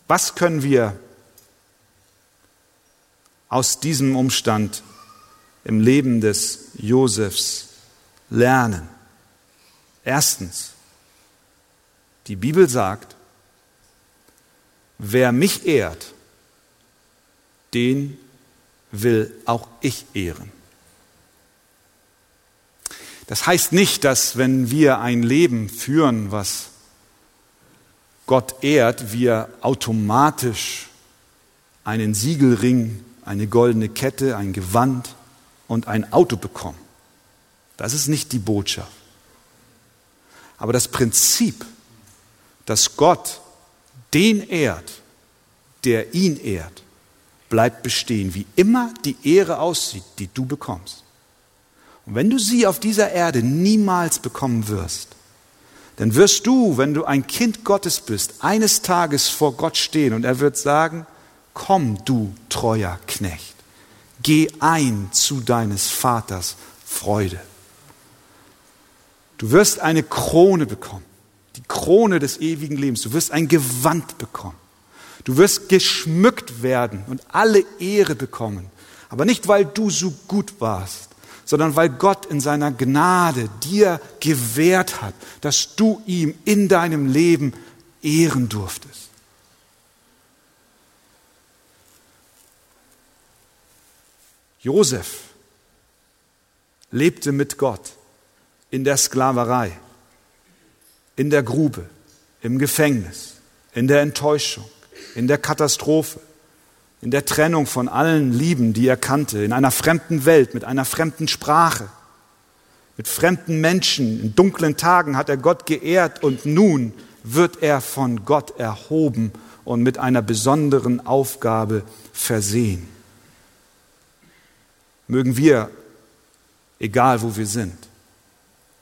Was können wir aus diesem Umstand im Leben des Josefs lernen? Erstens, die Bibel sagt, wer mich ehrt, den will auch ich ehren. Das heißt nicht, dass wenn wir ein Leben führen, was Gott ehrt, wir automatisch einen Siegelring, eine goldene Kette, ein Gewand und ein Auto bekommen. Das ist nicht die Botschaft. Aber das Prinzip, dass Gott den ehrt, der ihn ehrt, bleibt bestehen, wie immer die Ehre aussieht, die du bekommst. Und wenn du sie auf dieser Erde niemals bekommen wirst, dann wirst du, wenn du ein Kind Gottes bist, eines Tages vor Gott stehen und er wird sagen, komm du treuer Knecht, geh ein zu deines Vaters Freude. Du wirst eine Krone bekommen, die Krone des ewigen Lebens. Du wirst ein Gewand bekommen. Du wirst geschmückt werden und alle Ehre bekommen. Aber nicht, weil du so gut warst, sondern weil Gott in seiner Gnade dir gewährt hat, dass du ihm in deinem Leben ehren durftest. Josef lebte mit Gott in der Sklaverei, in der Grube, im Gefängnis, in der Enttäuschung, in der Katastrophe in der Trennung von allen Lieben, die er kannte, in einer fremden Welt, mit einer fremden Sprache, mit fremden Menschen. In dunklen Tagen hat er Gott geehrt und nun wird er von Gott erhoben und mit einer besonderen Aufgabe versehen. Mögen wir, egal wo wir sind,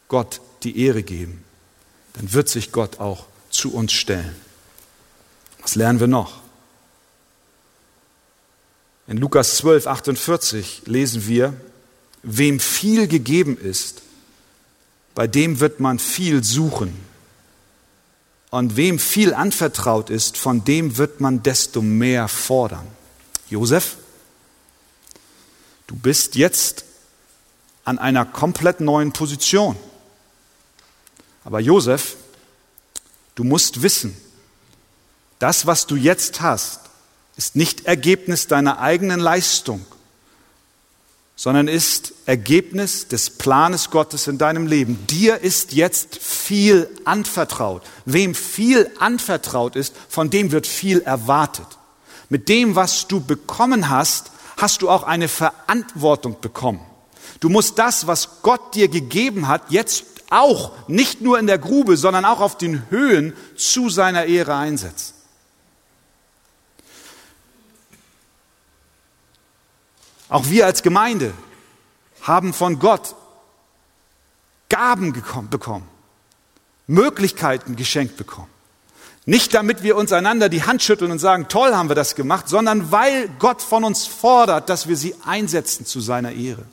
Gott die Ehre geben, dann wird sich Gott auch zu uns stellen. Was lernen wir noch? In Lukas 12, 48 lesen wir, wem viel gegeben ist, bei dem wird man viel suchen. Und wem viel anvertraut ist, von dem wird man desto mehr fordern. Josef, du bist jetzt an einer komplett neuen Position. Aber Josef, du musst wissen, das, was du jetzt hast, ist nicht Ergebnis deiner eigenen Leistung, sondern ist Ergebnis des Planes Gottes in deinem Leben. Dir ist jetzt viel anvertraut. Wem viel anvertraut ist, von dem wird viel erwartet. Mit dem, was du bekommen hast, hast du auch eine Verantwortung bekommen. Du musst das, was Gott dir gegeben hat, jetzt auch nicht nur in der Grube, sondern auch auf den Höhen zu seiner Ehre einsetzen. Auch wir als Gemeinde haben von Gott Gaben bekommen, Möglichkeiten geschenkt bekommen. Nicht damit wir uns einander die Hand schütteln und sagen, toll haben wir das gemacht, sondern weil Gott von uns fordert, dass wir sie einsetzen zu seiner Ehre.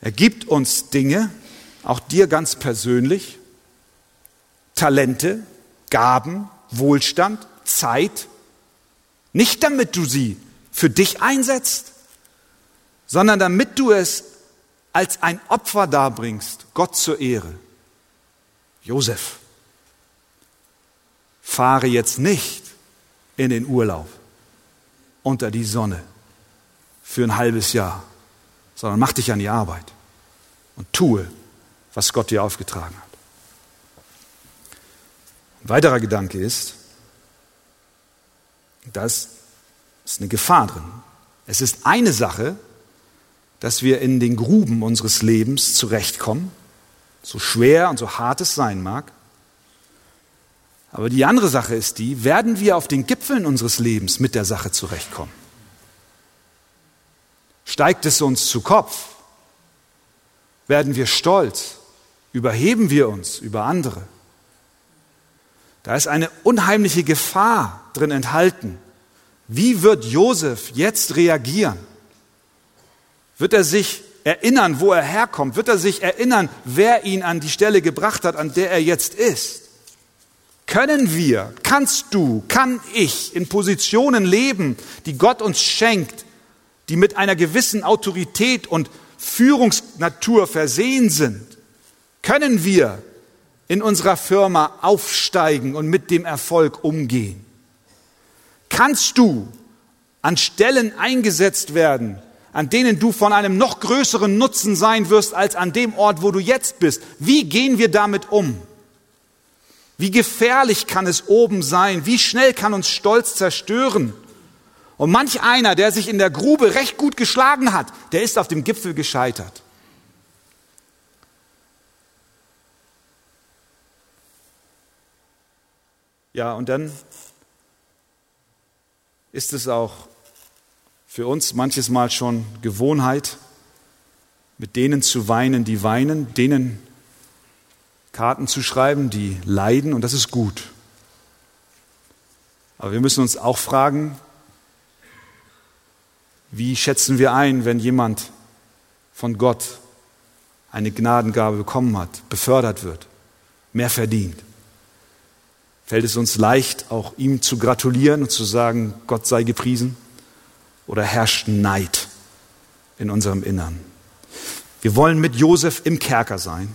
Er gibt uns Dinge, auch dir ganz persönlich, Talente, Gaben, Wohlstand, Zeit, nicht damit du sie für dich einsetzt, sondern damit du es als ein Opfer darbringst, Gott zur Ehre. Josef, fahre jetzt nicht in den Urlaub unter die Sonne für ein halbes Jahr, sondern mach dich an die Arbeit und tue, was Gott dir aufgetragen hat. Ein weiterer Gedanke ist, da ist eine Gefahr drin. Es ist eine Sache, dass wir in den Gruben unseres Lebens zurechtkommen, so schwer und so hart es sein mag. Aber die andere Sache ist die, werden wir auf den Gipfeln unseres Lebens mit der Sache zurechtkommen? Steigt es uns zu Kopf? Werden wir stolz? Überheben wir uns über andere? Da ist eine unheimliche Gefahr drin enthalten. Wie wird Josef jetzt reagieren? Wird er sich erinnern, wo er herkommt? Wird er sich erinnern, wer ihn an die Stelle gebracht hat, an der er jetzt ist? Können wir, kannst du, kann ich in Positionen leben, die Gott uns schenkt, die mit einer gewissen Autorität und Führungsnatur versehen sind? Können wir in unserer Firma aufsteigen und mit dem Erfolg umgehen? Kannst du an Stellen eingesetzt werden, an denen du von einem noch größeren Nutzen sein wirst als an dem Ort, wo du jetzt bist? Wie gehen wir damit um? Wie gefährlich kann es oben sein? Wie schnell kann uns Stolz zerstören? Und manch einer, der sich in der Grube recht gut geschlagen hat, der ist auf dem Gipfel gescheitert. Ja, und dann ist es auch für uns manches Mal schon Gewohnheit, mit denen zu weinen, die weinen, denen Karten zu schreiben, die leiden, und das ist gut. Aber wir müssen uns auch fragen, wie schätzen wir ein, wenn jemand von Gott eine Gnadengabe bekommen hat, befördert wird, mehr verdient? Fällt es uns leicht, auch ihm zu gratulieren und zu sagen, Gott sei gepriesen? Oder herrscht Neid in unserem Innern? Wir wollen mit Josef im Kerker sein,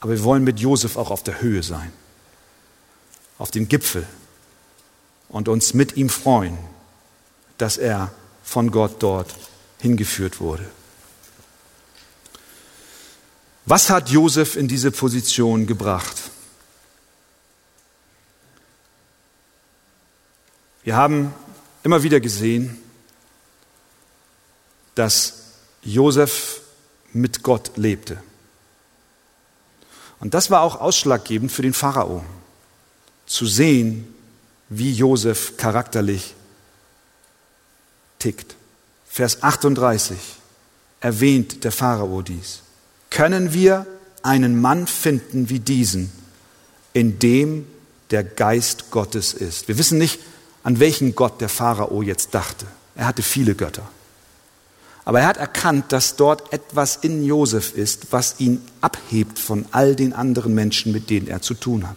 aber wir wollen mit Josef auch auf der Höhe sein, auf dem Gipfel und uns mit ihm freuen, dass er von Gott dort hingeführt wurde. Was hat Josef in diese Position gebracht? Wir haben immer wieder gesehen, dass Josef mit Gott lebte. Und das war auch ausschlaggebend für den Pharao, zu sehen, wie Josef charakterlich tickt. Vers 38 erwähnt der Pharao dies. Können wir einen Mann finden wie diesen, in dem der Geist Gottes ist? Wir wissen nicht, an welchen Gott der Pharao jetzt dachte. Er hatte viele Götter. Aber er hat erkannt, dass dort etwas in Josef ist, was ihn abhebt von all den anderen Menschen, mit denen er zu tun hat.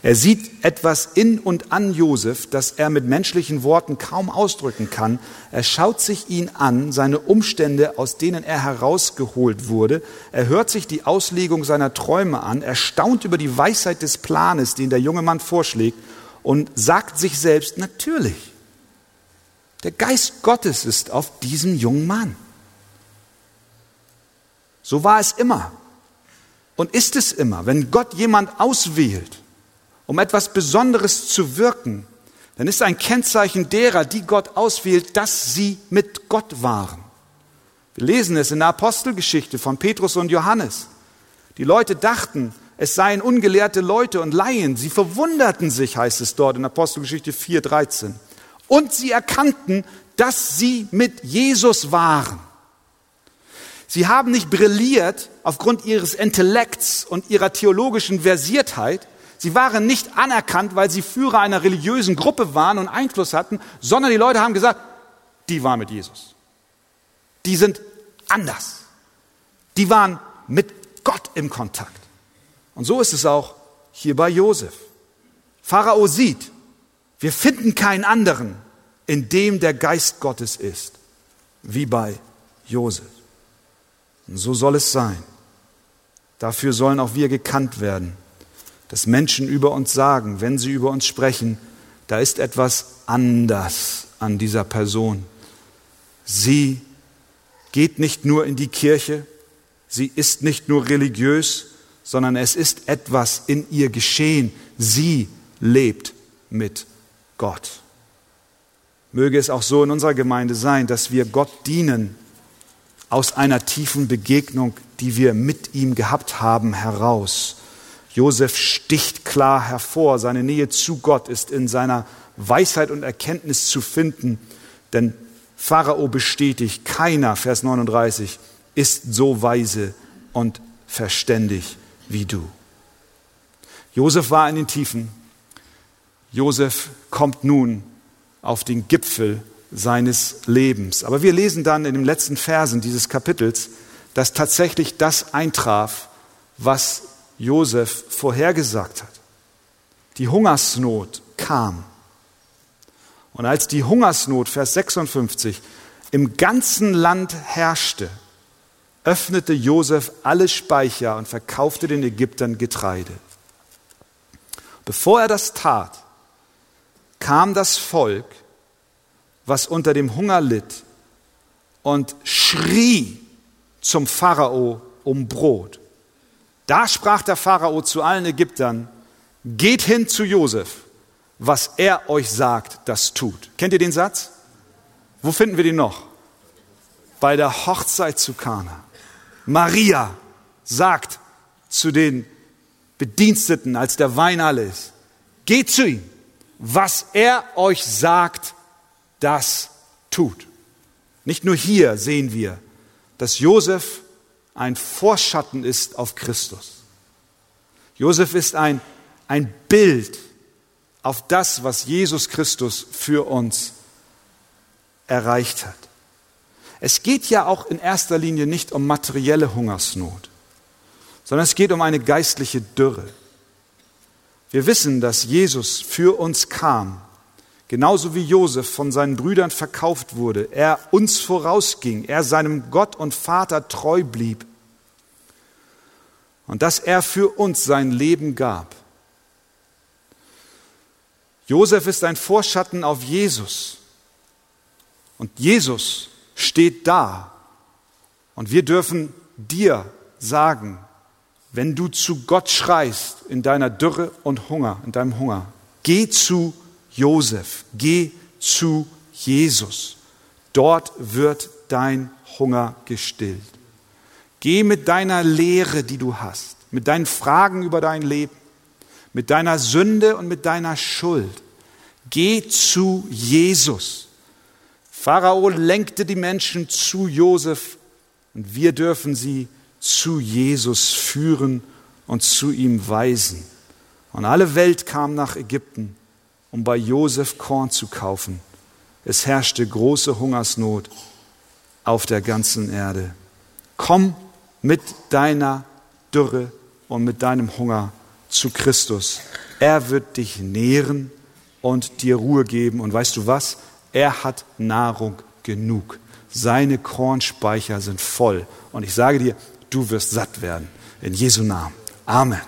Er sieht etwas in und an Josef, das er mit menschlichen Worten kaum ausdrücken kann. Er schaut sich ihn an, seine Umstände, aus denen er herausgeholt wurde. Er hört sich die Auslegung seiner Träume an. Er staunt über die Weisheit des Planes, den der junge Mann vorschlägt und sagt sich selbst, natürlich, der Geist Gottes ist auf diesem jungen Mann. So war es immer und ist es immer. Wenn Gott jemand auswählt, um etwas Besonderes zu wirken, dann ist ein Kennzeichen derer, die Gott auswählt, dass sie mit Gott waren. Wir lesen es in der Apostelgeschichte von Petrus und Johannes. Die Leute dachten, es seien ungelehrte Leute und Laien. Sie verwunderten sich, heißt es dort in Apostelgeschichte 4,13. Und sie erkannten, dass sie mit Jesus waren. Sie haben nicht brilliert aufgrund ihres Intellekts und ihrer theologischen Versiertheit. Sie waren nicht anerkannt, weil sie Führer einer religiösen Gruppe waren und Einfluss hatten, sondern die Leute haben gesagt, die waren mit Jesus. Die sind anders. Die waren mit Gott im Kontakt. Und so ist es auch hier bei Josef. Pharao sieht, wir finden keinen anderen, in dem der Geist Gottes ist, wie bei Josef. Und so soll es sein. Dafür sollen auch wir gekannt werden, dass Menschen über uns sagen, wenn sie über uns sprechen, da ist etwas anders an dieser Person. Sie geht nicht nur in die Kirche, sie ist nicht nur religiös, sondern es ist etwas in ihr geschehen. Sie lebt mit Gott. Möge es auch so in unserer Gemeinde sein, dass wir Gott dienen aus einer tiefen Begegnung, die wir mit ihm gehabt haben, heraus. Josef sticht klar hervor, seine Nähe zu Gott ist in seiner Weisheit und Erkenntnis zu finden, denn Pharao bestätigt, keiner, Vers 39, ist so weise und verständig wie du. Josef war in den Tiefen. Josef kommt nun auf den Gipfel seines Lebens. Aber wir lesen dann in den letzten Versen dieses Kapitels, dass tatsächlich das eintraf, was Josef vorhergesagt hat. Die Hungersnot kam. Und als die Hungersnot, Vers 56, im ganzen Land herrschte, öffnete Josef alle Speicher und verkaufte den Ägyptern Getreide. Bevor er das tat, kam das Volk, was unter dem Hunger litt, und schrie zum Pharao um Brot. Da sprach der Pharao zu allen Ägyptern, geht hin zu Josef, was er euch sagt, das tut. Kennt ihr den Satz? Wo finden wir den noch? Bei der Hochzeit zu Kana. Maria sagt zu den Bediensteten, als der Wein alle ist, geht zu ihm, was er euch sagt, das tut. Nicht nur hier sehen wir, dass Josef ein Vorschatten ist auf Christus. Josef ist ein, ein Bild auf das, was Jesus Christus für uns erreicht hat. Es geht ja auch in erster Linie nicht um materielle Hungersnot, sondern es geht um eine geistliche Dürre. Wir wissen, dass Jesus für uns kam, genauso wie Josef von seinen Brüdern verkauft wurde, er uns vorausging, er seinem Gott und Vater treu blieb und dass er für uns sein Leben gab. Josef ist ein Vorschatten auf Jesus und Jesus steht da und wir dürfen dir sagen, wenn du zu Gott schreist in deiner Dürre und Hunger, in deinem Hunger, geh zu Josef, geh zu Jesus. Dort wird dein Hunger gestillt. Geh mit deiner Lehre, die du hast, mit deinen Fragen über dein Leben, mit deiner Sünde und mit deiner Schuld. Geh zu Jesus. Pharao lenkte die Menschen zu Josef und wir dürfen sie zu Jesus führen und zu ihm weisen. Und alle Welt kam nach Ägypten, um bei Josef Korn zu kaufen. Es herrschte große Hungersnot auf der ganzen Erde. Komm mit deiner Dürre und mit deinem Hunger zu Christus. Er wird dich nähren und dir Ruhe geben. Und weißt du was? Er hat Nahrung genug. Seine Kornspeicher sind voll. Und ich sage dir, du wirst satt werden. In Jesu Namen. Amen.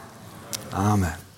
Amen.